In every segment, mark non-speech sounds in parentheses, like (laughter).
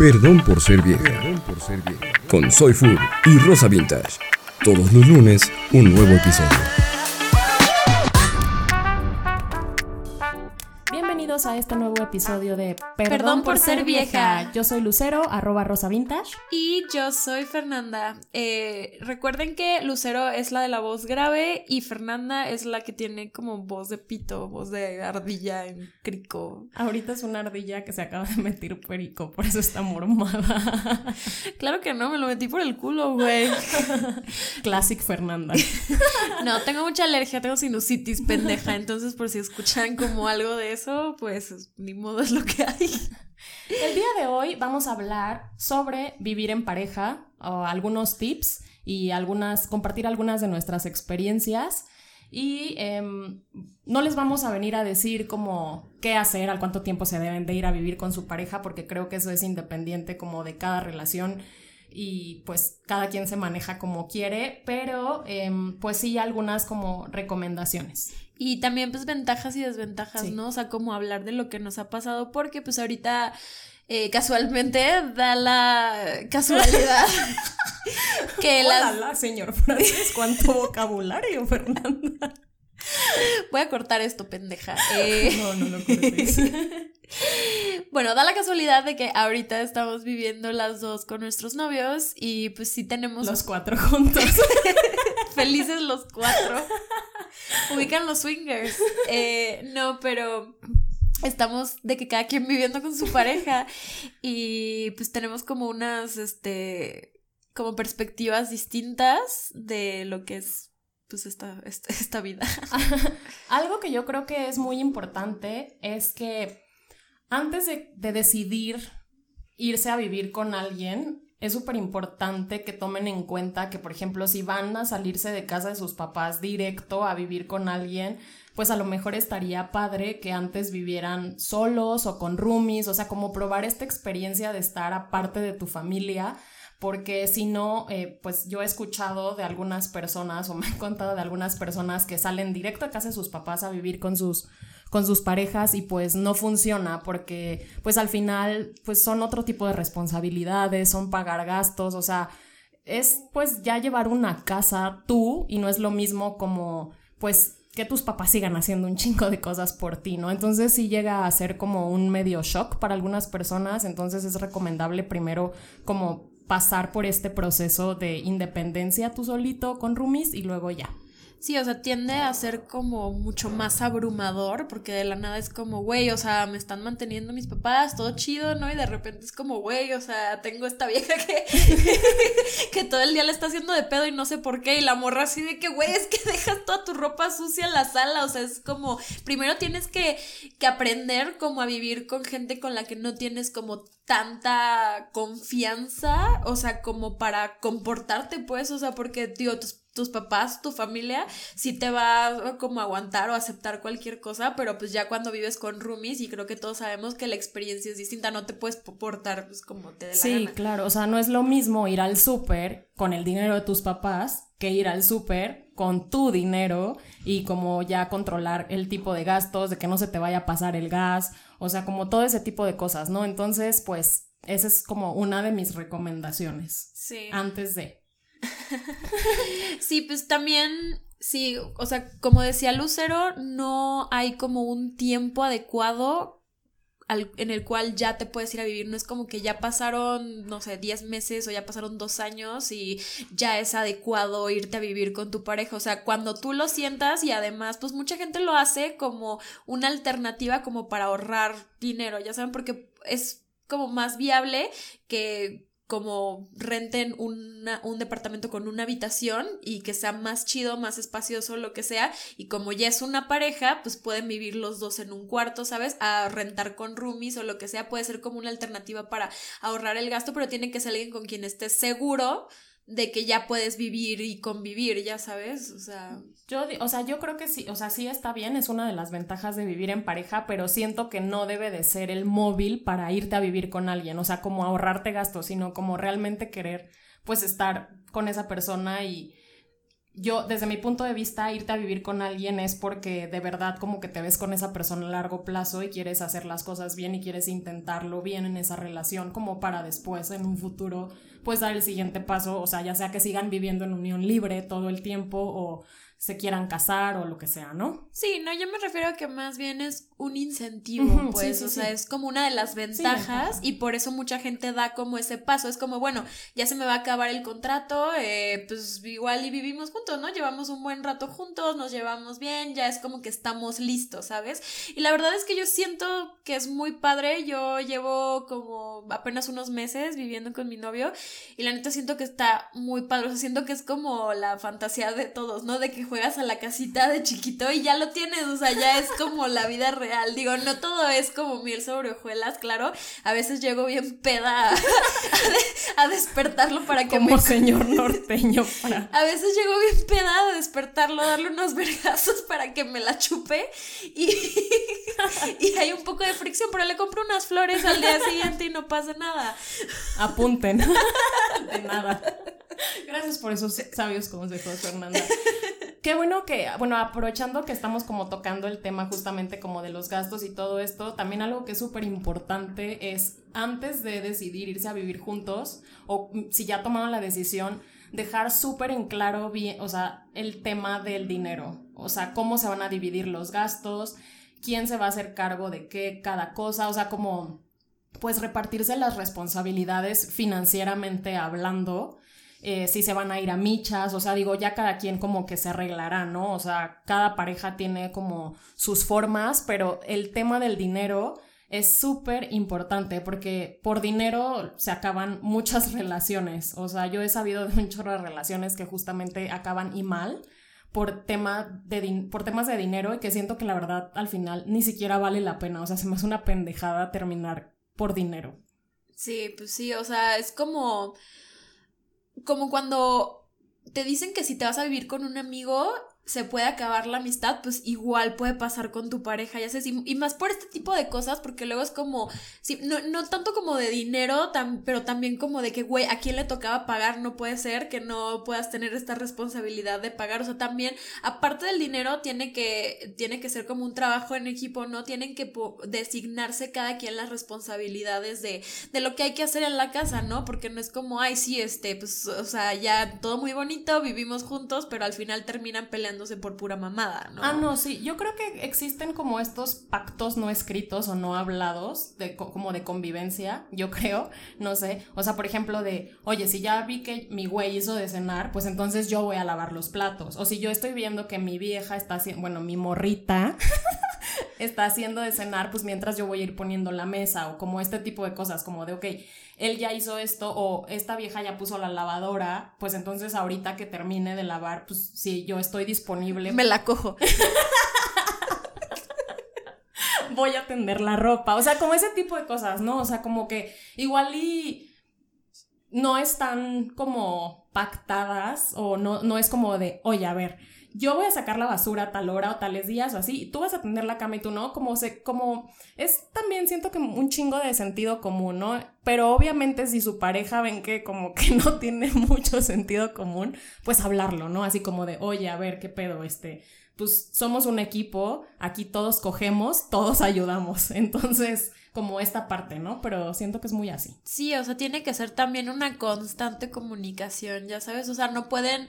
Perdón por ser vieja. Con Soy Food y Rosa Vintage. Todos los lunes, un nuevo episodio. Episodio de Perdón por ser vieja. Yo soy Lucero, arroba Rosa Vintage. Y yo soy Fernanda. Eh, recuerden que Lucero es la de la voz grave y Fernanda es la que tiene como voz de pito, voz de ardilla en crico. Ahorita es una ardilla que se acaba de meter perico, por eso está mormada. (laughs) Claro que no, me lo metí por el culo, güey. (laughs) Classic Fernanda. (laughs) No, tengo mucha alergia, tengo sinusitis pendeja, entonces por si escuchan como algo de eso, pues ni modo es lo que hay. El día de hoy vamos a hablar sobre vivir en pareja, o algunos tips y algunas, compartir algunas de nuestras experiencias. Y em, no les vamos a venir a decir como qué hacer, al cuánto tiempo se deben de ir a vivir con su pareja, porque creo que eso es independiente como de cada relación y pues cada quien se maneja como quiere, pero em, pues sí algunas como recomendaciones. Y también pues ventajas y desventajas, Sí. ¿no? O sea, como hablar de lo que nos ha pasado, porque pues ahorita eh, casualmente da la casualidad (laughs) que las... Hola, señor Francis, cuánto vocabulario, Fernanda. (laughs) Voy a cortar esto, pendeja. (laughs) Eh, No, no lo cortes. (laughs) bueno, da la casualidad de que ahorita estamos viviendo las dos con nuestros novios y pues sí tenemos Los cuatro juntos. felices los cuatro. Ubican los swingers. Eh, no, pero estamos de que cada quien viviendo con su pareja y pues tenemos como unas, este, como perspectivas distintas de lo que es pues esta, esta, (laughs) esta vida. (laughs) Algo que yo creo que es muy importante es que antes de, de decidir irse a vivir con alguien, es súper importante que tomen en cuenta que, por ejemplo, si van a salirse de casa de sus papás directo a vivir con alguien, pues a lo mejor estaría padre que antes vivieran solos o con roomies, o sea, como probar esta experiencia de estar aparte de tu familia porque si no, eh, pues yo he escuchado de algunas personas o me han contado de algunas personas que salen directo a casa de sus papás a vivir con sus con sus parejas y pues no funciona porque pues al final pues son otro tipo de responsabilidades, son pagar gastos, o sea, es pues ya llevar una casa tú y no es lo mismo como pues que tus papás sigan haciendo un chingo de cosas por ti, ¿no? Entonces sí llega a ser como un medio shock para algunas personas, entonces es recomendable primero como pasar por este proceso de independencia tú solito con roomies y luego ya. Sí, o sea, tiende a ser como mucho más abrumador, porque de la nada es como, güey, o sea, me están manteniendo mis papás, todo chido, ¿no? Y de repente es como, güey, o sea, tengo esta vieja que, (laughs) que todo el día le está haciendo de pedo y no sé por qué, y la morra así de que, güey, es que dejas toda tu ropa sucia en la sala, o sea, es como, primero tienes que, que aprender como a vivir con gente con la que no tienes como tanta confianza, o sea, como para comportarte, pues, o sea, porque, tío, tus, tus papás, tu familia, sí te va a como aguantar o aceptar cualquier cosa, pero pues ya cuando vives con roomies, y creo que todos sabemos que la experiencia es distinta, no te puedes portar pues como te dé la Sí, gana. claro, o sea, no es lo mismo ir al súper con el dinero de tus papás que ir al súper con tu dinero y como ya controlar el tipo de gastos, de que no se te vaya a pasar el gas, o sea, como todo ese tipo de cosas, ¿no? Entonces, pues, esa es como una de mis recomendaciones Sí. antes de. (laughs) Sí, pues también, sí, o sea, como decía Lucero, no hay como un tiempo adecuado al- en el cual ya te puedes ir a vivir. No es como que ya pasaron, no sé, 10 meses o ya pasaron dos años y ya es adecuado irte a vivir con tu pareja. O sea, cuando tú lo sientas y además, pues mucha gente lo hace como una alternativa como para ahorrar dinero, ya saben, porque es como más viable que como renten una- un departamento con una habitación y que sea más chido, más espacioso, lo que sea, y como ya es una pareja, pues pueden vivir los dos en un cuarto, ¿sabes? A rentar con roomies o lo que sea, puede ser como una alternativa para ahorrar el gasto, pero tiene que ser alguien con quien estés seguro de que ya puedes vivir y convivir, ya sabes, o sea, Yo, o sea, yo creo que sí, o sea, sí está bien, es una de las ventajas de vivir en pareja, pero siento que no debe de ser el móvil para irte a vivir con alguien, o sea, como ahorrarte gastos, sino como realmente querer, pues, estar con esa persona y, yo, desde mi punto de vista, irte a vivir con alguien es porque de verdad como que te ves con esa persona a largo plazo y quieres hacer las cosas bien y quieres intentarlo bien en esa relación como para después, en un futuro, pues dar el siguiente paso, o sea, ya sea que sigan viviendo en unión libre todo el tiempo o se quieran casar o lo que sea, ¿no? Sí, no, yo me refiero a que más bien es un incentivo, pues, o sea, es como una de las ventajas y por eso mucha gente da como ese paso, es como, bueno, ya se me va a acabar el contrato, eh, pues igual y vivimos juntos, ¿no? Llevamos un buen rato juntos, nos llevamos bien, ya es como que estamos listos, ¿sabes? Y la verdad es que yo siento que es muy padre, yo llevo como apenas unos meses viviendo con mi novio y la neta siento que está muy padre, o sea, siento que es como la fantasía de todos, ¿no? De que juegas a la casita de chiquito y ya lo tienes, o sea, ya es como la vida real. Digo, no todo es como miel sobre hojuelas, claro. A veces llego bien peda a, (laughs) despertarlo para que como señor (laughs) norteño para... A veces llego bien peda a despertarlo, darle unos vergazos para que me la chupe y, (laughs) y hay un poco de fricción, pero le compro unas flores al día siguiente y no pasa nada. Apunten. De nada. Gracias por esos sabios consejos, Fernanda. Qué bueno que, bueno, aprovechando que estamos como tocando el tema justamente como de los gastos y todo esto, también algo que es súper importante es antes de decidir irse a vivir juntos o si ya tomaron la decisión, dejar súper en claro bien, o sea, el tema del dinero, o sea, cómo se van a dividir los gastos, quién se va a hacer cargo de qué, cada cosa, o sea, como pues repartirse las responsabilidades financieramente hablando eh, si se van a ir a michas, o sea, digo, ya cada quien como que se arreglará, ¿no? O sea, cada pareja tiene como sus formas, pero el tema del dinero es súper importante porque por dinero se acaban muchas (laughs) relaciones, o sea, yo he sabido de un chorro de relaciones que justamente acaban y mal por, tema de por temas de dinero y que siento que la verdad al final ni siquiera vale la pena, o sea, se me hace una pendejada terminar por dinero. Sí, pues sí, o sea, es como como cuando te dicen que si te vas a vivir con un amigo se puede acabar la amistad, pues igual puede pasar con tu pareja, ya sé, y, más por este tipo de cosas, porque luego es como, sí, no, no tanto como de dinero, pero también como de que, güey, a quién le tocaba pagar, no puede ser que no puedas tener esta responsabilidad de pagar, o sea, también, aparte del dinero, tiene que, tiene que ser como un trabajo en equipo, ¿no? Tienen que designarse cada quien las responsabilidades de, de lo que hay que hacer en la casa, ¿no? Porque no es como, ay, sí, este, pues, o sea, ya todo muy bonito, vivimos juntos, pero al final terminan peleando por pura mamada, ¿no? Ah, no, sí. Yo creo que existen como estos pactos no escritos o no hablados, de, como de convivencia, yo creo, no sé. O sea, por ejemplo, de, oye, si ya vi que mi güey hizo de cenar, pues entonces yo voy a lavar los platos. O si yo estoy viendo que mi vieja está haciendo, bueno, mi morrita. (laughs) está haciendo de cenar, pues mientras yo voy a ir poniendo la mesa o como este tipo de cosas, como de, ok, él ya hizo esto o esta vieja ya puso la lavadora, pues entonces ahorita que termine de lavar, pues si yo estoy disponible. Me la cojo. (laughs) voy a tender la ropa. O sea, como ese tipo de cosas, ¿no? O sea, como que igual y no están como pactadas o no, no es como de, oye, a ver, yo voy a sacar la basura a tal hora o tales días o así, y tú vas a tender la cama y tú no, como se, como, es también siento que un chingo de sentido común, ¿no? Pero obviamente si su pareja ven que como que (laughs) no tiene mucho sentido común, pues hablarlo, ¿no? Así como de, oye, a ver, ¿qué pedo este? Pues somos un equipo, aquí todos cogemos, todos (laughs) ayudamos, entonces como esta parte, ¿no? Pero siento que es muy así. Sí, o sea, tiene que ser también una constante comunicación, ya sabes, o sea, no pueden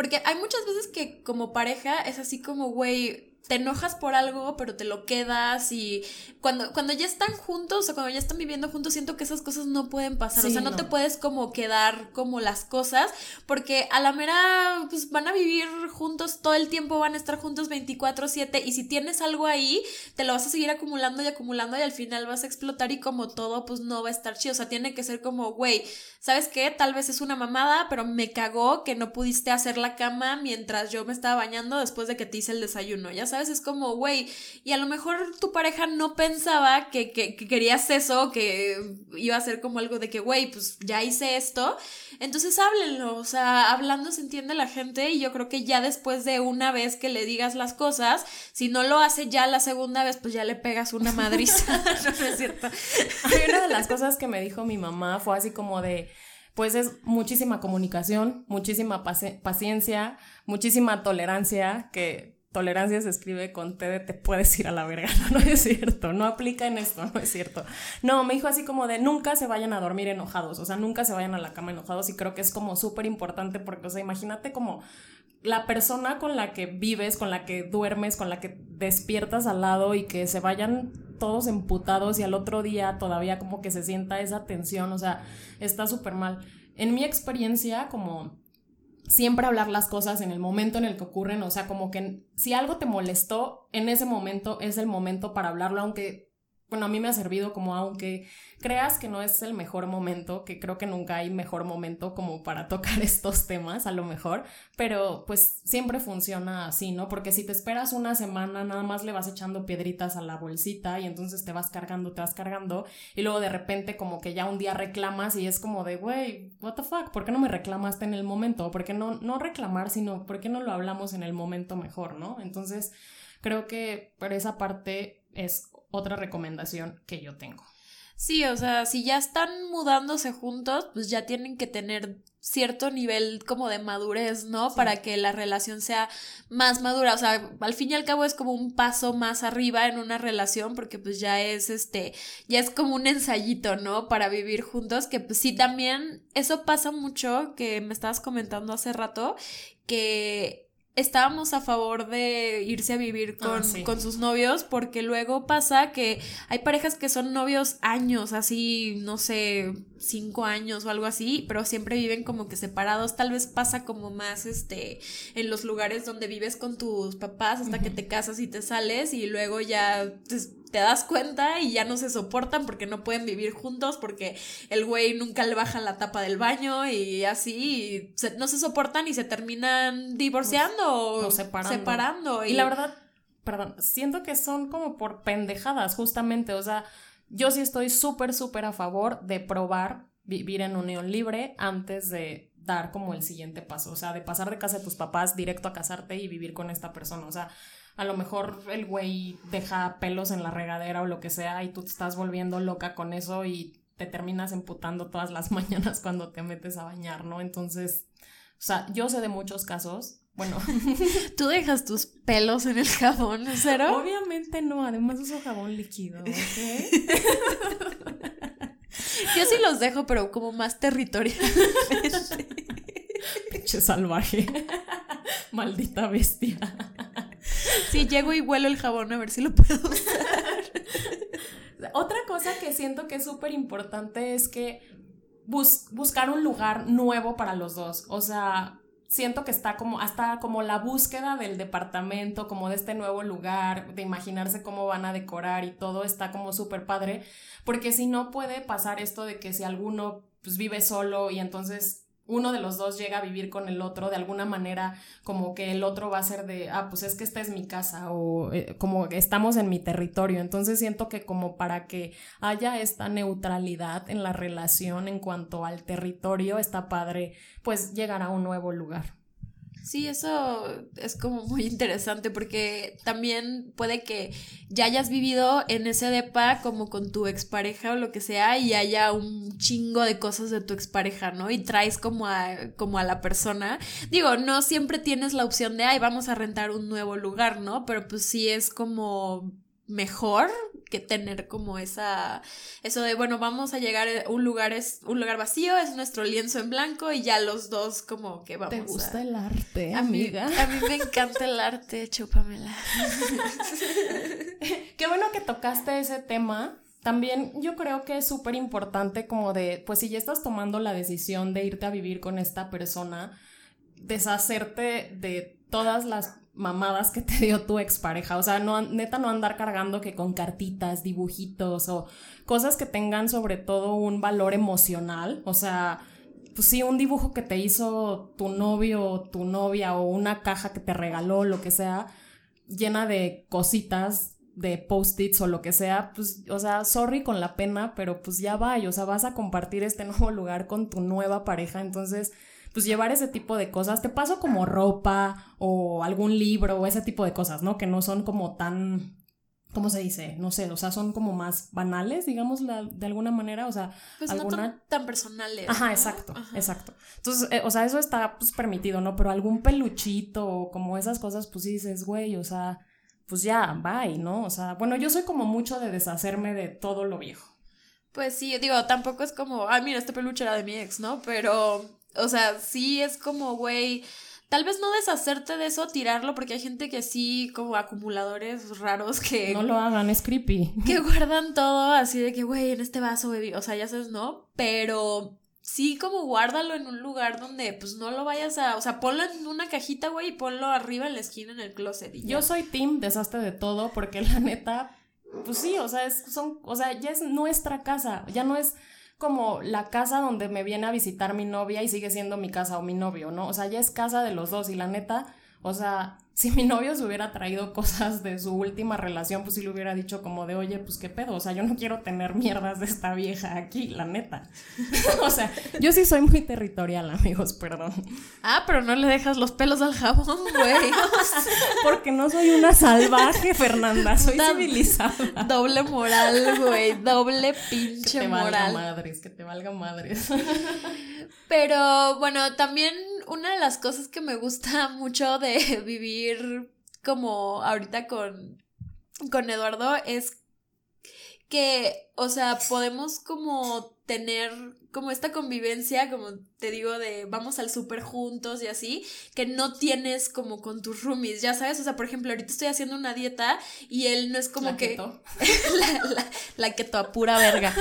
porque hay muchas veces que como pareja es así como, güey, te enojas por algo, pero te lo quedas y cuando, cuando ya están juntos o cuando ya están viviendo juntos, siento que esas cosas no pueden pasar. o sea, no, te puedes como quedar como las cosas, porque a la mera, pues van a vivir juntos todo el tiempo, van a estar juntos 24/7 y si tienes algo ahí, te lo vas a seguir acumulando y acumulando y al final vas a explotar y como todo, pues no va a estar chido. O sea, tiene que ser como, güey, ¿sabes qué? Tal vez es una mamada, pero me cagó que no pudiste hacer la cama mientras yo me estaba bañando después de que te hice el desayuno, ya sabes es como, güey, y a lo mejor tu pareja no pensaba que, que, querías eso, que iba a ser como algo de que, güey, pues ya hice esto. Entonces háblenlo, o sea, hablando se entiende la gente y yo creo que ya después de una vez que le digas las cosas, si no lo hace ya la segunda vez, pues ya le pegas una madriza. (laughs) (laughs) no, es cierto. una de las cosas que me dijo mi mamá fue así como de pues es muchísima comunicación, muchísima paciencia, muchísima tolerancia, que tolerancia se escribe con T de te puedes ir a la verga, (laughs) no, no es cierto, no aplica en esto, no es cierto. No, me dijo así como de nunca se vayan a dormir enojados, o sea, nunca se vayan a la cama enojados y creo que es como súper importante porque, o sea, imagínate como la persona con la que vives, con la que duermes, con la que despiertas al lado y que se vayan todos emputados y al otro día todavía como que se sienta esa tensión, o sea, está súper mal. En mi experiencia, como siempre hablar las cosas en el momento en el que ocurren, o sea, como que si algo te molestó, en ese momento es el momento para hablarlo, aunque bueno, a mí me ha servido como aunque creas que no es el mejor momento, que creo que nunca hay mejor momento como para (laughs) tocar estos temas, a lo mejor, pero pues siempre funciona así, ¿no? Porque si te esperas una semana, nada más le vas echando piedritas a la bolsita y entonces te vas cargando, te vas cargando y luego de repente como que ya un día reclamas y es como de, güey, what the fuck, ¿por qué no me reclamaste en el momento? ¿Por qué no, no reclamar, sino por qué no lo hablamos en el momento mejor, ¿no? Entonces, creo que por esa parte es otra recomendación que yo tengo. Sí, o sea, si ya están mudándose juntos, pues ya tienen que tener cierto nivel como de madurez, ¿no? Para que la relación sea más madura. O sea, al fin y al cabo es como un paso más arriba en una relación, porque pues ya es este, ya es como un ensayito, ¿no? Para vivir juntos, que pues sí, también eso pasa mucho, que me estabas comentando hace rato, que estábamos a favor de irse a vivir ah, con, con, sus novios porque luego pasa que hay parejas que son novios años, así, no sé, cinco años o algo así, pero siempre viven como que separados. Tal vez pasa como más, este, en los lugares donde vives con tus papás hasta que te casas y te sales y luego ya pues, te das cuenta y ya no se soportan porque no pueden vivir juntos porque el güey nunca le baja la tapa del baño y así no se soportan y se terminan divorciando o separando. y... la verdad, perdón, siento que son como por pendejadas justamente, o sea, yo sí estoy súper, súper a favor de probar vivir en unión libre antes de dar como el siguiente paso, o sea, de pasar de casa de tus papás directo a casarte y vivir con esta persona, o sea, a lo mejor el güey deja pelos en la regadera o lo que sea y tú te estás volviendo loca con eso y te terminas emputando todas las (laughs) mañanas cuando te metes a bañar, ¿no? Entonces, o sea, yo sé de muchos casos. Bueno, (laughs) ¿tú dejas tus pelos en el jabón, cero? Obviamente no, además uso jabón líquido, ¿ok? (laughs) Yo sí los dejo, pero como más territorial. Pinche salvaje. Maldita bestia. Sí, llego y huelo el jabón a ver si lo puedo usar. Otra cosa que siento que es súper importante es que buscar un lugar nuevo para los dos. O sea, siento que está como hasta como la búsqueda del departamento, como de este nuevo lugar, de imaginarse cómo van a decorar y todo está como súper padre, porque si no puede pasar esto de que si alguno pues vive solo y entonces uno de los dos llega a vivir con el otro, de alguna manera como que el otro va a ser de, ah, pues es que esta es mi casa o eh, como estamos en mi territorio. Entonces siento que como para que haya esta neutralidad en la relación en cuanto al territorio, está padre pues llegar a un nuevo lugar. Sí, eso es como muy interesante porque también puede que ya hayas vivido en ese depa como con tu expareja o lo que sea y haya un chingo de cosas de tu expareja, ¿no? Y traes como a, como a la persona. Digo, no siempre tienes la opción de, ay, vamos a rentar un nuevo lugar, ¿no? Pero pues sí es como mejor que tener como esa eso de bueno vamos a llegar a un lugar es un lugar vacío es nuestro lienzo en blanco y ya los dos como que vamos te gusta el arte amiga a mí me encanta el arte chúpamela. (laughs) Qué bueno que tocaste ese tema. También yo creo que es súper importante como de pues si ya estás tomando la decisión de irte a vivir con esta persona deshacerte de todas las mamadas que te dio tu expareja. O sea, no, neta no andar cargando que con cartitas, dibujitos o cosas que tengan sobre todo un valor emocional. O sea, pues sí, un dibujo que te hizo tu novio o tu novia o una caja que te regaló, lo que sea, llena de cositas de post-its o lo que sea, pues, o sea, sorry con la pena, pero pues ya va, o sea, vas a compartir este nuevo lugar con tu nueva pareja, entonces pues llevar ese tipo de cosas. Te paso como ropa o algún libro o ese tipo de cosas, ¿no? Que no son como tan ¿cómo se dice? No sé, o sea, son como más banales, digamos, de alguna manera, o sea, pues alguna... no tan, personales. Ajá, exacto, exacto. Entonces, eh, o sea, eso está pues permitido, ¿no? Pero algún peluchito o como esas cosas, pues dices, güey, o sea, pues ya, bye, ¿no? O sea, bueno, yo soy como mucho de deshacerme de todo lo viejo. Pues sí, digo, tampoco es como, ay, mira, este peluche era de mi ex, ¿no? Pero, o sea, sí es como, güey Tal vez no deshacerte de eso, tirarlo, porque hay gente que sí, como acumuladores raros que... No lo hagan, es creepy. Que guardan todo así de que, güey, en este vaso bebí, o sea, ya sabes, ¿no? Pero sí como guárdalo en un lugar donde pues no lo vayas a, o sea, ponlo en una cajita, güey, y ponlo arriba en la esquina en el closet. Yo soy team desastre de todo porque la neta, pues sí, o sea, es, son, o sea, ya es nuestra casa, ya no es como la casa donde me viene a visitar mi novia y sigue siendo mi casa o mi novio, ¿no? O sea, ya es casa de los dos y la neta, o sea, si mi novio se hubiera traído cosas de su última relación, pues sí le hubiera dicho como de, oye, pues qué pedo, o sea, yo no quiero tener mierdas de esta vieja aquí, la neta. (laughs) o sea, yo sí soy muy territorial, amigos, perdón. Ah, pero no le dejas los pelos al jabón, güey. (laughs) Porque no soy una salvaje, Fernanda, soy civilizada. Doble moral, güey, doble (laughs) pinche que te moral. Valga madres, que te valga madres. pero bueno, también una de las cosas que me gusta (laughs) mucho de vivir como ahorita con, con Eduardo es que, o sea, podemos como tener como esta convivencia, como te digo, de vamos al súper juntos y así, que no tienes como con tus roomies, ya sabes, o sea, por ejemplo, ahorita estoy haciendo una dieta y él no es como que... (laughs) la, la, la, keto a pura verga.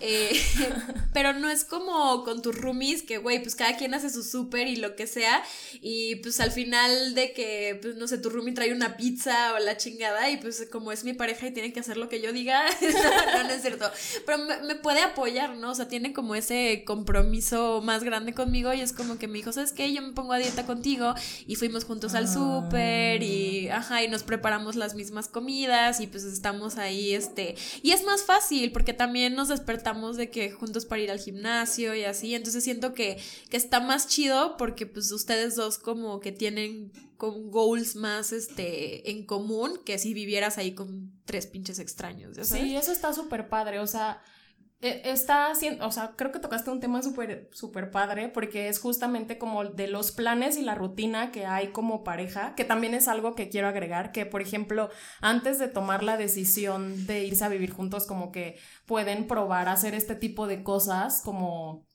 Eh, (laughs) pero no es como con tus roomies, que, güey, pues cada quien hace su súper y lo que sea, y pues al final de que, pues no sé, tu roomie trae una pizza o la chingada y pues como es mi pareja y tiene que hacer lo que yo diga, (laughs) no, no, es cierto, pero me, me puede apoyar, ¿no? O sea, tiene como ese compromiso más grande conmigo y es como que me dijo, ¿sabes qué? Yo me pongo a dieta contigo y fuimos juntos al súper y, ah. ajá, y nos preparamos las mismas comidas y pues estamos ahí, este, y es más fácil porque también nos despertamos de que juntos para ir al gimnasio y así, entonces siento que, que está más chido porque pues ustedes dos como que tienen con goals más este en común que si vivieras ahí con tres pinches extraños. Sí, eso está súper padre, o sea, e, está haciendo, o sea, creo que tocaste un tema súper, súper padre porque es justamente como de los planes y la rutina que hay como pareja, que también es algo que quiero agregar, que por ejemplo, antes de tomar la decisión de irse a vivir juntos, como que pueden probar hacer este tipo de cosas como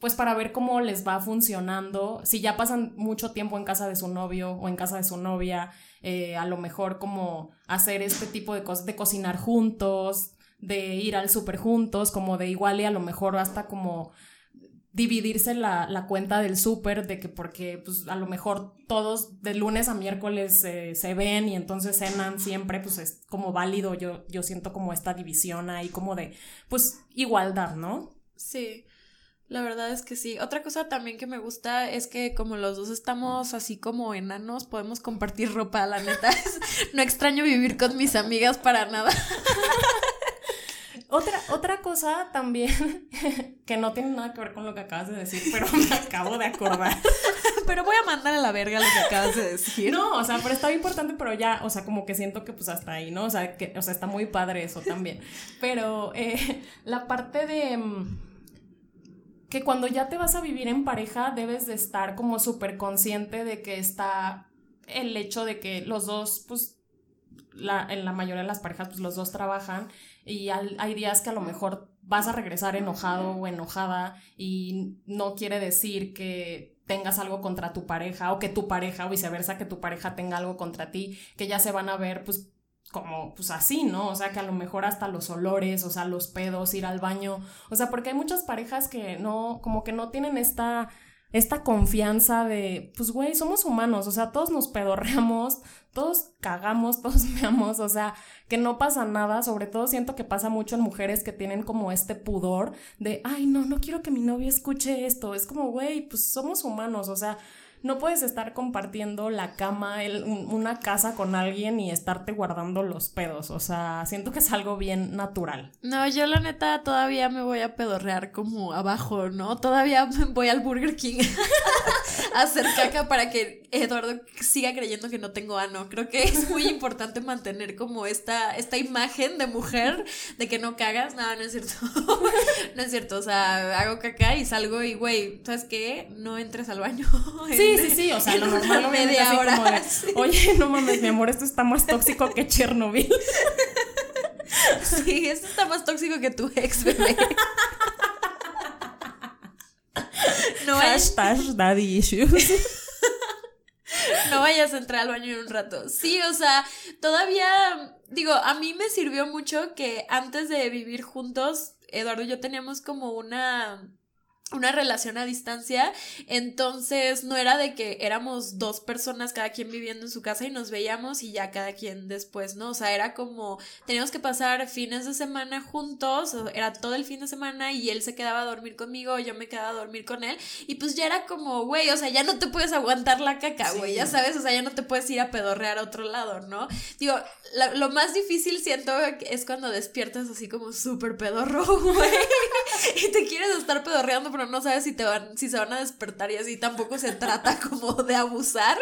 pues para ver cómo les va funcionando, si ya pasan mucho tiempo en casa de su novio o en casa de su novia, eh, a lo mejor como hacer este tipo de cosas, de cocinar juntos, de ir al súper juntos, como de igual y a lo mejor hasta como dividirse la, cuenta del súper, de que porque pues a lo mejor todos de lunes a miércoles se ven y entonces cenan siempre, pues es como válido, yo, yo siento como esta división ahí como de pues igualdad, ¿no? Sí. La verdad es que sí. Otra cosa también que me gusta es que como los dos estamos así como enanos, podemos compartir ropa, la neta. (laughs) no extraño vivir con mis amigas para nada. Otra, otra cosa también (laughs) que no tiene nada que ver con lo que acabas de decir, pero me acabo de acordar. (laughs) pero voy a mandar a la verga lo que acabas de decir. No, o sea, pero está importante, pero ya, o sea, como que siento que pues hasta ahí, ¿no? O sea, que, o sea, está muy padre eso también. Pero eh, la parte de mm, que cuando ya te vas a vivir en pareja debes de estar como súper consciente de que está el hecho de que los dos, pues, la, en la mayoría de las parejas, pues los dos trabajan y hay días que a lo mejor vas a regresar enojado o enojada y no quiere decir que tengas algo contra tu pareja o que tu pareja o viceversa que tu pareja tenga algo contra ti, que ya se van a ver pues como pues así, ¿no? O sea, que a lo mejor hasta los olores, o sea, los pedos, ir al baño, o sea, porque hay muchas parejas que no, como que no tienen esta esta confianza de, pues güey, somos humanos, o sea, todos nos pedorreamos, todos cagamos, (laughs) todos veamos, o sea, que no pasa nada, sobre todo siento que pasa mucho en mujeres que tienen como este pudor de, ay, no, no quiero que mi novio escuche esto, es como, güey, pues somos humanos, o sea, no puedes estar compartiendo la cama, una casa con alguien y estarte guardando los pedos. O sea, siento que es algo bien natural. No, yo la neta todavía me voy a pedorrear como abajo, ¿no? Todavía voy al Burger King (laughs) a hacer caca para que Eduardo siga creyendo que no tengo ano. Creo que es muy (laughs) importante mantener como esta, esta imagen de mujer de que no cagas. No, no es cierto. (laughs) no es cierto. O sea, hago caca y salgo y, güey, ¿sabes qué? No entres al baño. Sí, sí, sí. O sea, lo normal media hora. (laughs) Oye, no mames, mi amor, esto está más tóxico que Chernobyl. sí, esto está más tóxico que tu ex, bebé. No Hashtag daddy issues. (laughs) no vayas a entrar al baño en un rato. Sí, o sea, todavía, digo, a mí me sirvió mucho que antes de vivir juntos, Eduardo y yo teníamos como una una relación a distancia, entonces no era de que éramos dos personas cada quien viviendo en su casa y nos veíamos y ya cada quien después, ¿no? O sea, era como teníamos que pasar fines de semana juntos, era todo el fin de semana y él se quedaba a dormir conmigo, yo me quedaba a dormir con él y pues ya era como, güey, o sea, ya no te puedes aguantar la caca, güey, ya sabes, o sea, ya no te puedes ir a pedorrear a otro lado, ¿no? Digo, lo más difícil siento es cuando despiertas así como súper pedorro, (laughs) güey, y te quieres estar pedorreando no sabes si te van, si se van a despertar y así tampoco se trata (laughs) como de abusar,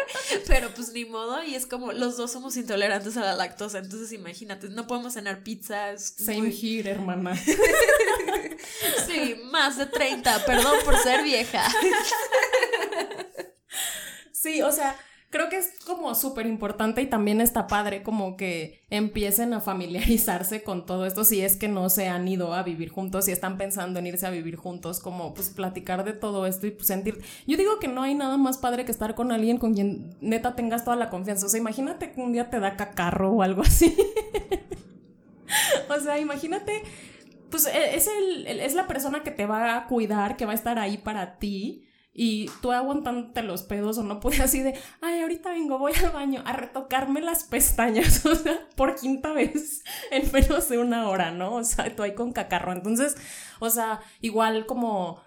pero pues ni modo, y es como los dos somos intolerantes a la lactosa, entonces imagínate, no podemos cenar pizzas. Same here, hermana. (laughs) sí, más de 30, perdón por ser vieja. Sí, o sea, creo que es como súper importante y también está padre como que empiecen a familiarizarse con todo esto si es que no se han ido a vivir juntos, si están pensando en irse a vivir juntos, como pues platicar de todo esto y pues sentir, yo digo que no hay nada más padre que estar con alguien con quien neta tengas toda la confianza, o sea, imagínate que un día te da cacarro o algo así. (laughs) o sea, imagínate pues e, es, el, es la persona que te va a cuidar, que va a estar ahí para ti y tú aguantándote los pedos o no pude así de, ay, ahorita vengo, voy al baño a retocarme las pestañas, (laughs) o sea, por quinta vez en menos de una hora, ¿no? O sea, tú ahí con cacarro. Entonces, o sea, igual como,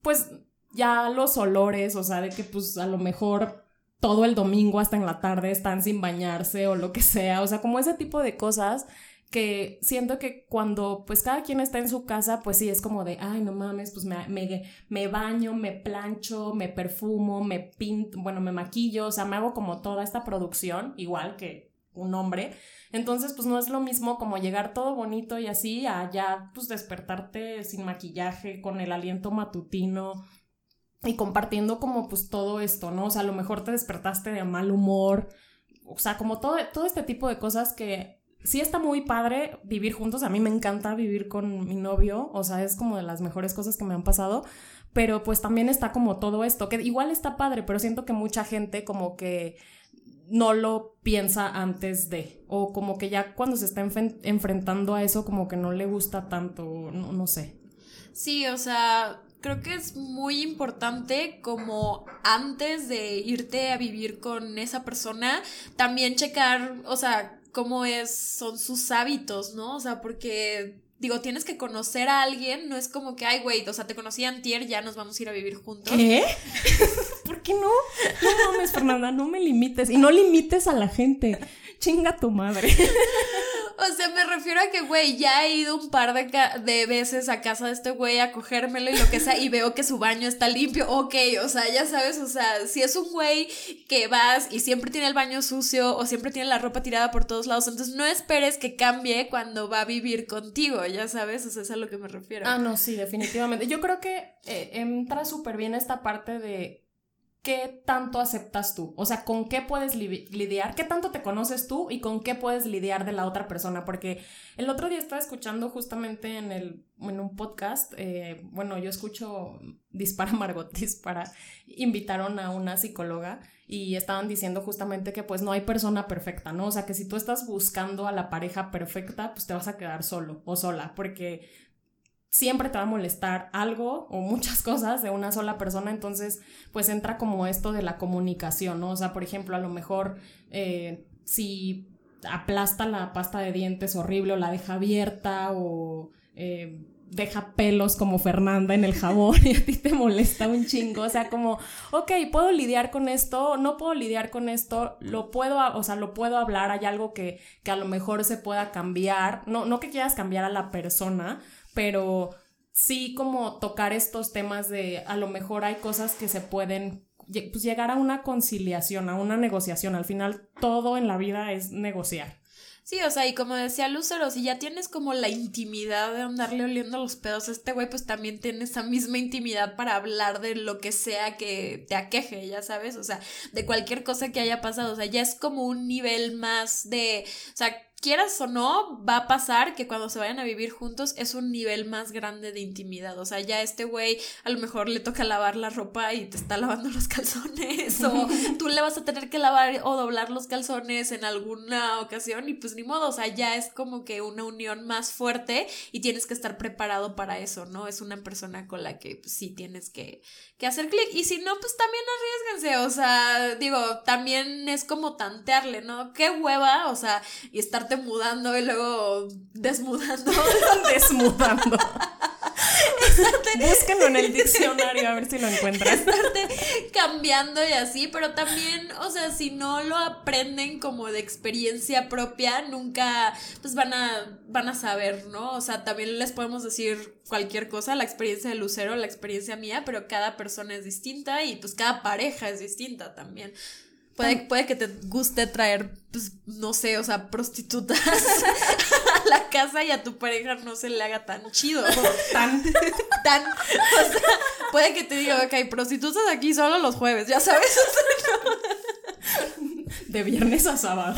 pues ya los olores, o sea, de que pues a lo mejor todo el domingo hasta en la tarde están sin bañarse o lo que sea, o sea, como ese tipo de cosas que siento que cuando pues cada quien está en su casa, pues sí, es como de, ay, no mames, pues me, me, baño, me plancho, me perfumo, me pinto, bueno, me maquillo, o sea, me hago como toda esta producción, igual que un hombre. Entonces, pues no es lo mismo como llegar todo bonito y así, a ya pues despertarte sin maquillaje, con el aliento matutino y compartiendo como pues todo esto, ¿no? O sea, a lo mejor te despertaste de mal humor, o sea, como todo, todo este tipo de cosas que sí está muy padre vivir juntos. A mí me encanta vivir con mi novio. O sea, es como de las mejores cosas que me han pasado. Pero pues también está como todo esto, que igual está padre, pero siento que mucha gente como que no lo piensa antes de, o como que ya cuando se está enfrentando a eso, como que no le gusta tanto, no, no sé. Sí, o sea, creo que es muy importante como antes de irte a vivir con esa persona, también checar, o sea, cómo es, son sus hábitos, ¿no? O sea, porque digo, tienes que conocer a alguien, no es como que, ay, güey, o sea, te conocí antier, ya nos vamos a ir a vivir juntos. ¿Qué? (laughs) ¿Por qué no? No mames, Fernanda, no me limites. Y no limites a la gente. Chinga tu madre. (laughs) O sea, me refiero a que, güey, ya he ido un par de, de, veces a casa de este güey a cogérmelo y lo que sea, y veo que su baño está limpio. Ok, o sea, ya sabes, o sea, si es un güey que vas y siempre tiene el baño sucio o siempre tiene la ropa tirada por todos lados, entonces no esperes que cambie cuando va a vivir contigo, ya sabes, o sea, es a lo que me refiero. Ah, no, sí, definitivamente. Yo creo que eh, entra súper bien esta parte de ¿qué tanto aceptas tú? O sea, ¿con qué puedes lidiar? ¿Qué tanto te conoces tú y con qué puedes lidiar de la otra persona? Porque el otro día estaba escuchando justamente en, el, un podcast, eh, bueno, yo escucho Dispara Margot (laughs) Dispara, invitaron a una psicóloga y estaban diciendo justamente que pues no hay persona perfecta, ¿no? O sea, que si tú estás buscando a la pareja perfecta, pues te vas a quedar solo o sola, porque siempre te va a molestar algo o muchas (laughs) cosas de una sola persona, entonces pues entra como esto de la comunicación, ¿no? O sea, por ejemplo, a lo mejor eh, si aplasta la pasta de dientes horrible o la deja abierta o eh, deja pelos como Fernanda en el jabón y a ti te molesta un chingo, o sea, como, ok, puedo lidiar con esto, no puedo lidiar con esto, lo puedo, o sea, lo puedo hablar, hay algo que, que a lo mejor se pueda cambiar, no, no que quieras cambiar a la persona, pero sí como tocar estos temas de a lo mejor hay cosas que se pueden pues llegar a una conciliación, a una negociación. Al final todo en la vida es negociar. Sí, o sea, y como decía Lucero, si ya tienes como la intimidad de andarle oliendo los pedos a este güey, pues también tienes esa misma intimidad para hablar de lo que sea que te aqueje, ya sabes, o sea, de cualquier cosa que haya pasado, o sea, ya es como un nivel más de, o sea, quieras o no, va a pasar que cuando se vayan a vivir juntos es un nivel más grande de intimidad. O sea, ya este güey a lo mejor le toca lavar la ropa y te está lavando los calzones. O (laughs) tú le vas a tener que lavar o doblar los calzones en alguna ocasión. Y pues ni modo. O sea, ya es como que una unión más fuerte y tienes que estar preparado para eso, ¿no? Es una persona con la que pues, sí tienes que, que hacer clic. Y si no, pues también arriesguense. O sea, digo, también es como tantearle, ¿no? Qué hueva, o sea, y estarte mudando y luego desmudando. (laughs) desmudando. Búsquenlo en el diccionario a ver si lo encuentras. Estarte cambiando y así, pero también, o sea, si no lo aprenden como de experiencia propia, nunca pues van a van a saber, ¿no? O sea, también les podemos decir cualquier cosa, la experiencia de Lucero, la experiencia mía, pero cada persona es distinta y pues cada pareja es distinta también. Puede, puede, que te guste traer, pues, no sé, o sea, prostitutas (laughs) a la casa y a tu pareja no se le haga tan chido. (laughs) Tan, tan. O sea, puede que te diga, ok, prostitutas aquí solo los jueves, ya sabes. De viernes a sábado.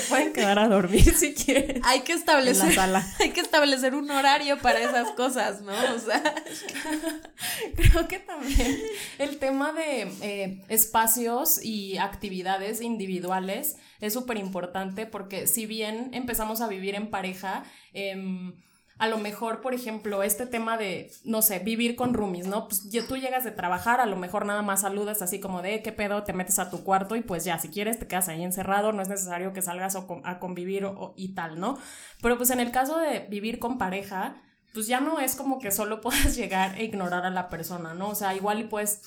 Se pueden quedar a dormir si quieren. Hay que establecer. (laughs) Hay que establecer un horario para esas cosas, ¿no? O sea. (laughs) Creo que también el tema de eh, espacios y actividades individuales es súper importante porque si bien empezamos a vivir en pareja, eh, a lo mejor, por ejemplo, este tema de, no sé, vivir con roomies, ¿no? Pues tú llegas de trabajar, a lo mejor nada más saludas así como de, ¿qué pedo? Te metes a tu cuarto y pues ya, si quieres te quedas ahí encerrado, no es necesario que salgas a convivir y tal, ¿no? Pero pues en el caso de vivir con pareja, pues ya no es como que solo (laughs) puedas llegar e ignorar a la persona, ¿no? O sea, igual y pues,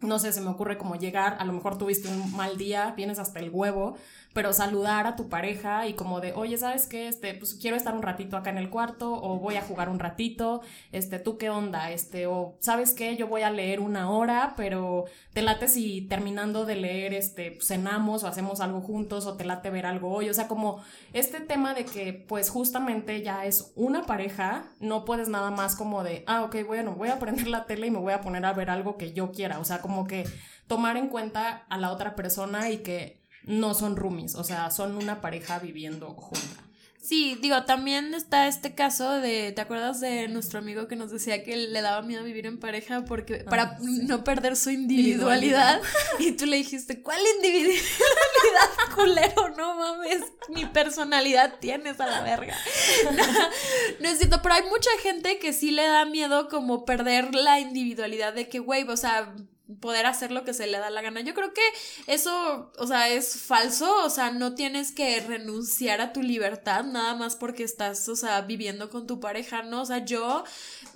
no sé, se me ocurre como llegar, a lo mejor tuviste un mal día, vienes hasta el huevo, pero saludar a tu pareja y como de, oye, ¿sabes qué? Este, pues quiero estar un ratito acá en el cuarto o voy a jugar un ratito, este, ¿tú qué onda? Este, o ¿sabes qué? Yo voy a leer una hora, pero te late si terminando de leer, este, cenamos o hacemos algo juntos o te late ver algo hoy, o sea, como este tema de que pues justamente ya es una pareja, no puedes nada más como de, ah, ok, bueno, voy a prender la tele y me voy a poner a ver algo que yo quiera, o sea, como que tomar en cuenta a la otra persona y que no son roomies, o sea, son una pareja viviendo junta. Sí, digo, también está este caso de, ¿te acuerdas de nuestro amigo que nos decía que le daba miedo vivir en pareja porque ah, para no perder su individualidad? Y tú le dijiste, ¿cuál individualidad, (laughs) culero? No mames, mi personalidad tienes a la verga. (laughs) No, no es cierto, pero hay mucha gente que sí le da miedo como perder la individualidad de que, güey, o sea, poder hacer lo que se le da la gana. Yo creo que eso, o sea, es falso, o sea, no tienes que renunciar a tu libertad nada más porque estás, o sea, viviendo con tu pareja, ¿no? O sea, yo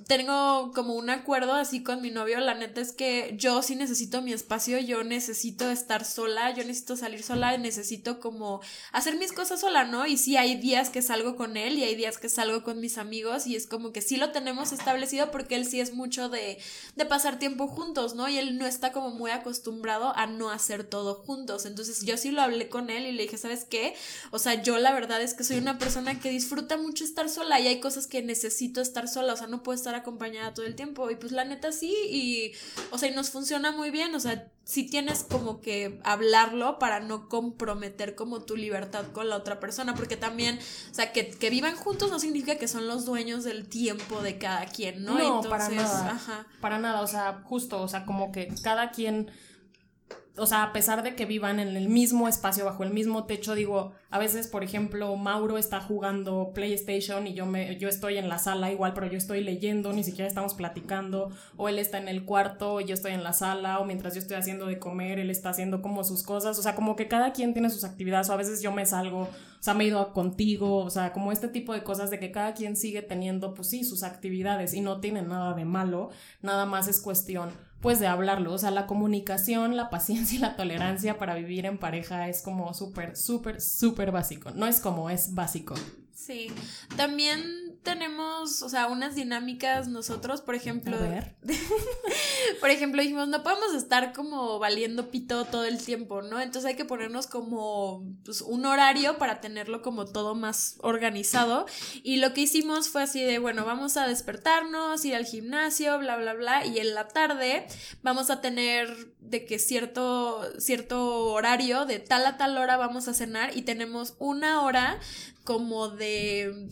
tengo como un acuerdo así con mi novio, la neta es que yo sí necesito mi espacio, yo necesito estar sola, yo necesito salir sola, necesito como hacer mis cosas sola, ¿no? Y sí hay días que salgo con él y hay días que salgo con mis amigos y es como que sí lo tenemos establecido porque él sí es mucho de, de pasar tiempo juntos, ¿no? Y él no está como muy acostumbrado a no hacer todo juntos. Entonces yo sí lo hablé con él y le dije, ¿sabes qué? O sea, yo la verdad es que soy una persona que disfruta mucho estar sola y hay cosas que necesito estar sola, o sea, no puedo estar acompañada todo el tiempo. Y pues la neta sí, y, o sea, y nos funciona muy bien, o sea, si tienes como que hablarlo para no comprometer como tu libertad con la otra persona, porque también, o sea, que, que vivan juntos no significa que son los dueños del tiempo de cada quien, ¿no? No, para nada. Para nada, o sea, justo, o sea, como que cada quien o sea, a pesar de que vivan en el mismo espacio, bajo el mismo techo, digo, a veces, por ejemplo, Mauro está jugando PlayStation y yo, me, yo estoy en la sala igual, pero yo estoy leyendo, ni siquiera estamos platicando, o él está en el cuarto yo estoy en la sala, o mientras yo estoy haciendo de comer, él está haciendo como sus cosas, o sea, como que cada quien tiene sus actividades, o a veces yo me salgo, o sea, me he ido contigo, o sea, como este tipo de cosas de que cada quien sigue teniendo, pues sí, sus actividades y no tiene nada de malo, nada más es cuestión pues de hablarlo. O sea, la comunicación, la paciencia y la tolerancia para vivir en pareja es como súper, súper, súper básico. No es como, es básico. Sí, también tenemos, o sea, unas dinámicas nosotros, por ejemplo. A ver. (laughs) por ejemplo, dijimos, no podemos estar como valiendo pito todo el tiempo, ¿no? Entonces hay que ponernos como pues, un horario para tenerlo como todo más organizado. Y lo que hicimos fue así de, bueno, vamos a despertarnos, ir al gimnasio, bla, bla, bla. Y en la tarde vamos a tener de que cierto, cierto horario, de tal a tal hora vamos a cenar y tenemos una hora como de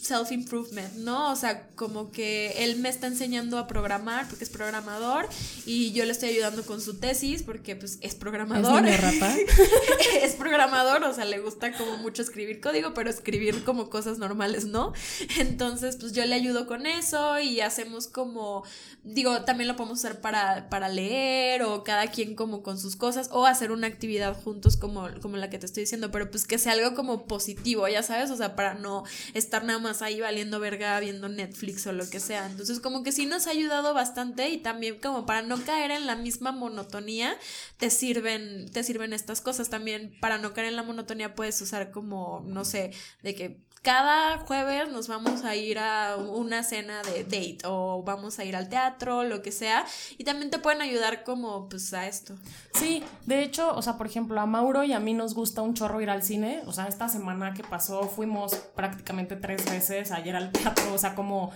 self-improvement, ¿no? O sea, como que él me está enseñando a programar porque es programador y yo le estoy ayudando con su tesis porque pues es programador. ¿Es (laughs) es programador, o sea, le gusta como mucho escribir código, pero escribir como cosas normales, ¿no? Entonces, pues yo le ayudo con eso y hacemos como, digo, también lo podemos hacer para, para leer o cada quien como con sus cosas o hacer una actividad juntos como, como la que te estoy diciendo, pero pues que sea algo como positivo, ya sabes, o sea, para no estar nada más ahí valiendo verga viendo Netflix o lo que sea. Entonces como que sí nos ha ayudado bastante y también como para no caer en la misma monotonía te sirven te sirven estas cosas también para no caer en la monotonía puedes usar como no sé de que cada jueves nos vamos a ir a una cena de date o vamos a ir al teatro, lo que sea, y también te pueden ayudar como pues a esto. Sí, de hecho, o sea, por ejemplo, a Mauro y a mí nos gusta un chorro ir al cine, o sea, esta semana que pasó fuimos prácticamente tres veces ayer al teatro, o sea, como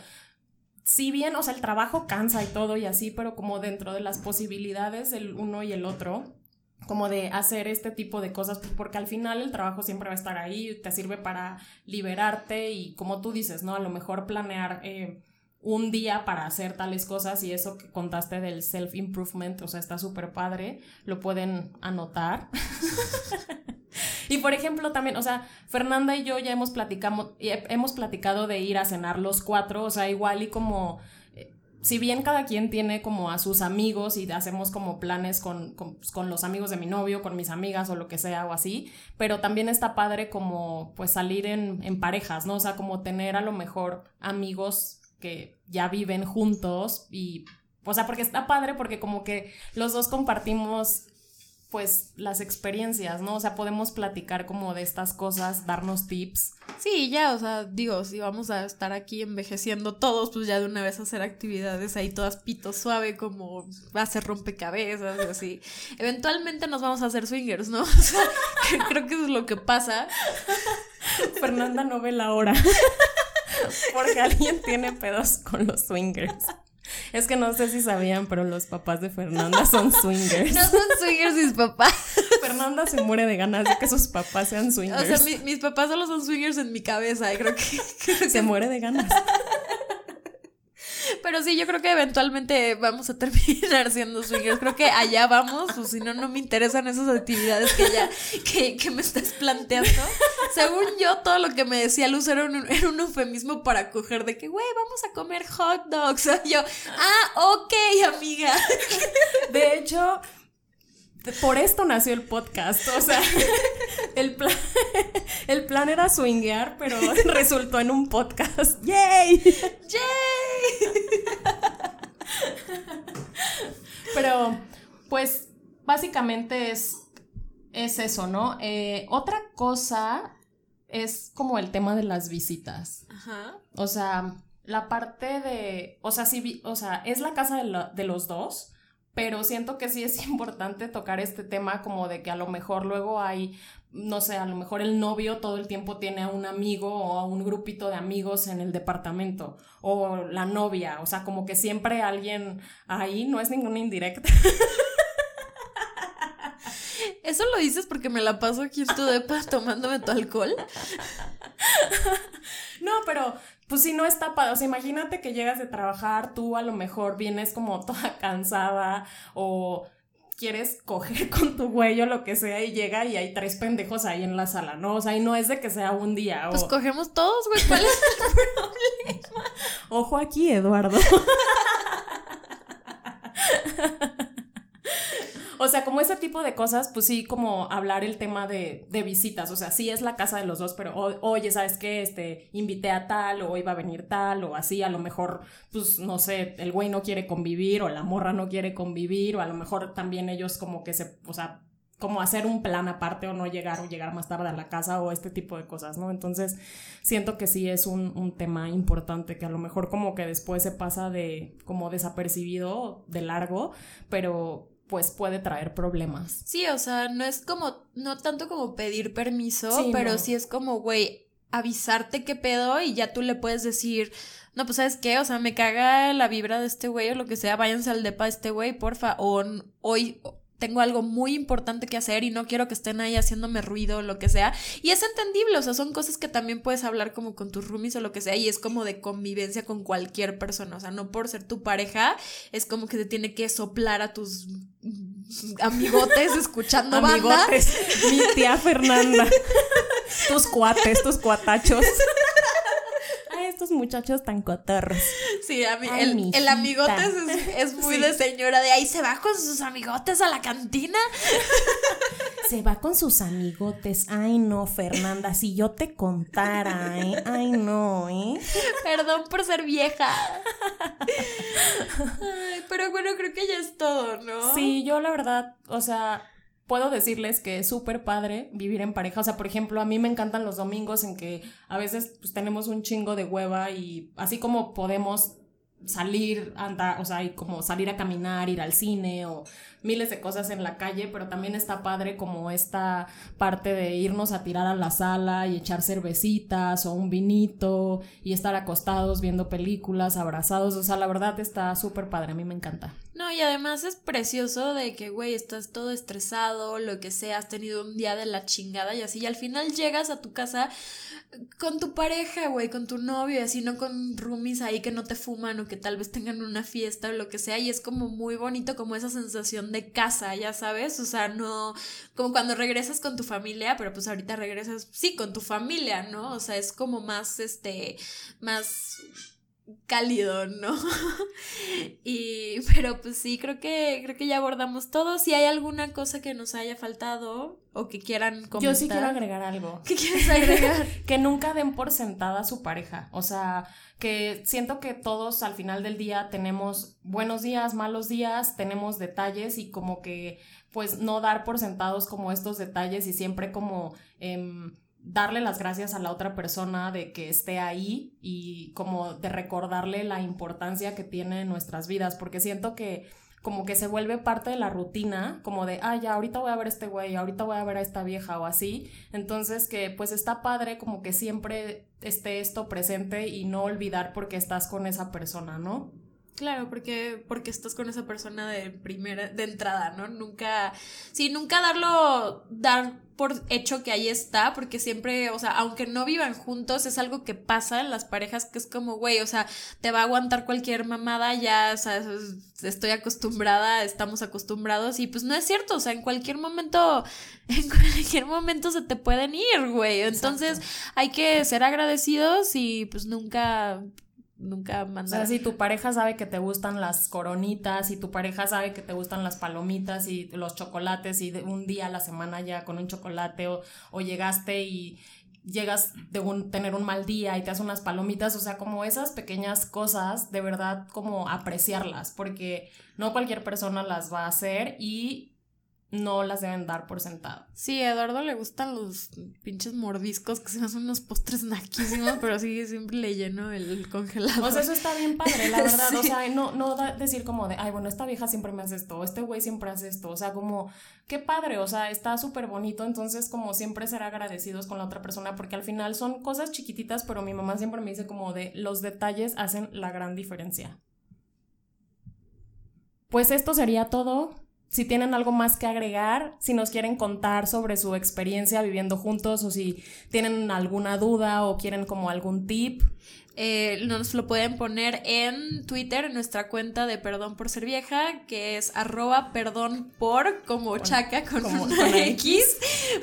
si bien, o sea, el trabajo cansa y todo y así, pero como dentro de las posibilidades del uno y el otro, como de hacer este tipo de cosas, porque al final el trabajo siempre va a estar ahí, te sirve para liberarte y como tú dices, ¿no? A lo mejor planear eh, un día para hacer tales cosas y eso que contaste del self-improvement, o sea, está súper padre, lo pueden anotar. (laughs) y por ejemplo también, o sea, Fernanda y yo ya hemos, platicado, hemos platicado de ir a cenar los cuatro, o sea, igual y como si bien cada quien tiene como a sus amigos y hacemos como planes con, pues, con, los amigos de mi novio, con mis amigas o lo que sea o así, pero también está padre como pues salir en, en parejas, ¿no? O sea, como tener a lo mejor amigos que ya viven juntos y, o sea, porque está padre porque como que los dos compartimos pues las experiencias, ¿no? O sea, podemos platicar como de estas cosas, darnos tips. Sí, ya, o sea, digo, si vamos a estar aquí envejeciendo todos, pues ya de una vez hacer actividades ahí todas pito suave, como hacer rompecabezas y así. Eventualmente nos vamos a hacer swingers, ¿no? (laughs) O sea, (laughs) creo que eso es lo que pasa. Fernanda no ve la hora. (laughs) Porque alguien tiene pedos con los swingers. Es que no sé si sabían, pero los papás de Fernanda son (laughs) swingers. No son swingers mis papás. Fernanda se muere de ganas de que sus papás sean swingers. O sea, mis papás solo son swingers en mi cabeza y creo que... se muere de ganas. Pero sí, yo creo que eventualmente vamos a (laughs) terminar siendo swingers. Creo que allá vamos, o si no, no me interesan esas actividades que ya, que, me estás planteando. Según yo, todo lo que me decía Luz era un, era un eufemismo para coger de que, güey, vamos a comer hot dogs. Y (laughs) yo, ah, ok, amiga. De hecho, por esto nació el podcast. O sea, (laughs) el plan, el plan era swinguear, pero (laughs) resultó en un podcast. (laughs) ¡Yay! ¡Yay! Pero, pues, básicamente es, es eso, ¿no? Eh, otra cosa es como el tema de las visitas. Ajá. O sea, la parte de. O sea, sí, o sea, es la casa de, de los dos pero siento que sí es (laughs) importante tocar este tema como de que a lo mejor luego hay, no sé, a lo mejor el novio todo el tiempo tiene a un amigo o a un grupito de amigos en el departamento o la novia, o sea, como que siempre alguien ahí, no es ninguna indirecta. (laughs) ¿Eso lo dices porque me la paso aquí en tu depa tomándome tu alcohol? (laughs) no, pero pues si no está o sea, imagínate que llegas de trabajar, tú a lo mejor vienes como (laughs) toda cansada o quieres coger con tu güey o lo que sea y llega y hay tres pendejos ahí en la sala, ¿no? O sea, y no es de que sea un día. Pues cogemos todos, güey, ¿cuál es el (laughs) problema? Ojo aquí, Eduardo. (laughs) O sea, como ese tipo de cosas, pues sí, como hablar el tema de, visitas. O sea, sí es la casa de los dos, pero oye, ¿sabes qué? Este, invité a tal, o iba a venir tal, o así. A lo mejor, pues no sé, el güey no quiere convivir, o la morra no quiere convivir, o a lo mejor también ellos como que se, o sea, como hacer un plan aparte o no llegar o llegar más tarde a la casa o este tipo de cosas, ¿no? Entonces siento que sí es un, un tema importante que a lo mejor como que después se pasa de como desapercibido, de largo, pero pues puede traer problemas. Sí, o sea, no es como, no tanto como pedir permiso, Sí, pero no. sí es como, güey, avisarte qué pedo y ya tú le puedes decir, no, pues sabes qué, o sea, me caga la vibra de este güey o lo que sea, váyanse al depa de este güey, porfa, o hoy tengo algo muy importante que hacer y no quiero que estén ahí haciéndome ruido o lo que sea. Y es entendible, o sea, son cosas que también puedes hablar como con tus roomies o lo que sea y es como de convivencia con cualquier persona, o sea, no por ser tu pareja, es como que te tiene que soplar a tus amigotes escuchando banda. Amigotes, mi tía Fernanda, (laughs) tus cuates, tus cuatachos. Estos muchachos tan cotorros. Sí, a mí, Ay, el, el amigotes es, es (laughs) muy Sí. de señora de ahí se va con sus amigotes a la cantina. (laughs) Se va con sus amigotes. Ay, no, Fernanda, si yo te contara, ¿eh? Ay, no, ¿eh? (laughs) Perdón por ser vieja. Ay, pero bueno, creo que ya es todo, ¿no? Sí, yo la verdad, o sea, puedo decirles que es súper padre vivir en pareja. O sea, por ejemplo, a mí me encantan los domingos en que a veces pues, tenemos un chingo de hueva y así como podemos salir, andar, o sea, y como salir a caminar, ir al cine o miles de cosas en la calle, pero también está padre como esta parte de irnos a tirar a la sala y echar cervecitas o un vinito y estar acostados viendo películas, abrazados, o sea, la verdad está súper padre, a mí me encanta. No, y además es precioso de que, güey, estás todo estresado, lo que sea, has tenido un día de la chingada y así, y al final llegas a tu casa con tu pareja, güey, con tu novio, y así, no con roomies ahí que no te fuman o que tal vez tengan una fiesta o lo que sea, y es como muy bonito como esa sensación de casa, ya sabes, o sea, no, como cuando regresas con tu familia, pero pues ahorita regresas, sí, con tu familia, ¿no? O sea, es como más, este, más cálido, ¿no? (laughs) y pero pues sí, creo que creo que ya abordamos todo. Si hay alguna cosa que nos haya faltado o que quieran comentar. Yo sí quiero agregar algo. (laughs) ¿Qué quieres agregar? (laughs) que nunca den por sentada a su pareja. O sea, que siento que todos al final del día tenemos buenos días, malos días, tenemos detalles y como que pues no dar por sentados como estos detalles y siempre como em, darle las gracias a la otra persona de que esté ahí y como de recordarle la importancia que tiene en nuestras vidas, porque siento que como que se vuelve parte de la rutina, como de, ah, ya, ahorita voy a ver a este güey, ahorita voy a ver a esta vieja o así. Entonces que pues está padre como que siempre esté esto presente y no olvidar porque estás con esa persona, ¿no? Claro, porque, porque estás con esa persona de primera, de entrada, ¿no? Nunca, sí, nunca darlo, dar por hecho que ahí está, porque siempre, o sea, aunque no vivan juntos, es algo que pasa en las parejas que es como, güey, o sea, te va a aguantar cualquier mamada, ya, o sea, es- estoy acostumbrada, estamos acostumbrados, y pues no es cierto, o sea, en cualquier momento, (laughs) en cualquier momento se te pueden ir, güey. Entonces, hay que ser agradecidos y pues nunca, nunca O mandar. sea, si tu pareja sabe que te gustan las coronitas, si tu pareja sabe que te gustan las palomitas y los chocolates y de un día a la semana ya con un chocolate o, o llegaste y llegas de un, tener un mal día y te hace unas palomitas, o sea, como esas pequeñas cosas, de verdad como apreciarlas, porque no cualquier persona las va a hacer y no las deben dar por sentado. Sí, a Eduardo le gustan los pinches mordiscos que se hacen unos postres naquísimos, (laughs) pero sí, siempre le lleno el congelador. O sea, eso está bien padre, la verdad. O (laughs) sea, no, no da- decir como de, ay, bueno, esta vieja siempre me hace esto, o este güey siempre hace esto. O sea, como, qué padre, o sea, está súper bonito. Entonces, como siempre ser agradecidos con la otra persona, porque al final son cosas chiquititas, pero mi mamá siempre me dice como de, los detalles hacen la gran diferencia. Pues esto sería todo. Si tienen algo más que agregar, si nos quieren contar sobre su experiencia viviendo juntos o si tienen alguna duda o quieren como algún tip, Eh, nos lo pueden poner en Twitter, en nuestra cuenta de Perdón por Ser Vieja, que es arroba perdón por, como chaca con como- una con X,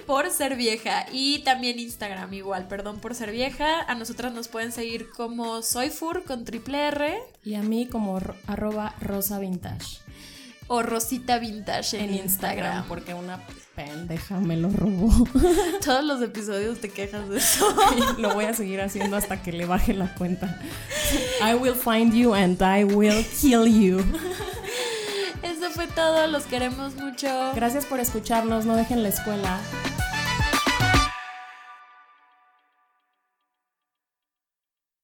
por ser vieja. Y también Instagram igual, Perdón por Ser Vieja. A nosotras nos pueden seguir como Soyfur con triple R y a mí como ro- arroba rosa vintage. O Rosita Vintage en, en Instagram. Instagram porque una pendeja (laughs) me lo robó. (laughs) Todos los episodios te quejas de eso. Y (laughs) lo voy a seguir haciendo hasta que le baje la cuenta. I will find you and I will kill you. Eso fue todo, los queremos mucho. Gracias por escucharnos, no dejen la escuela.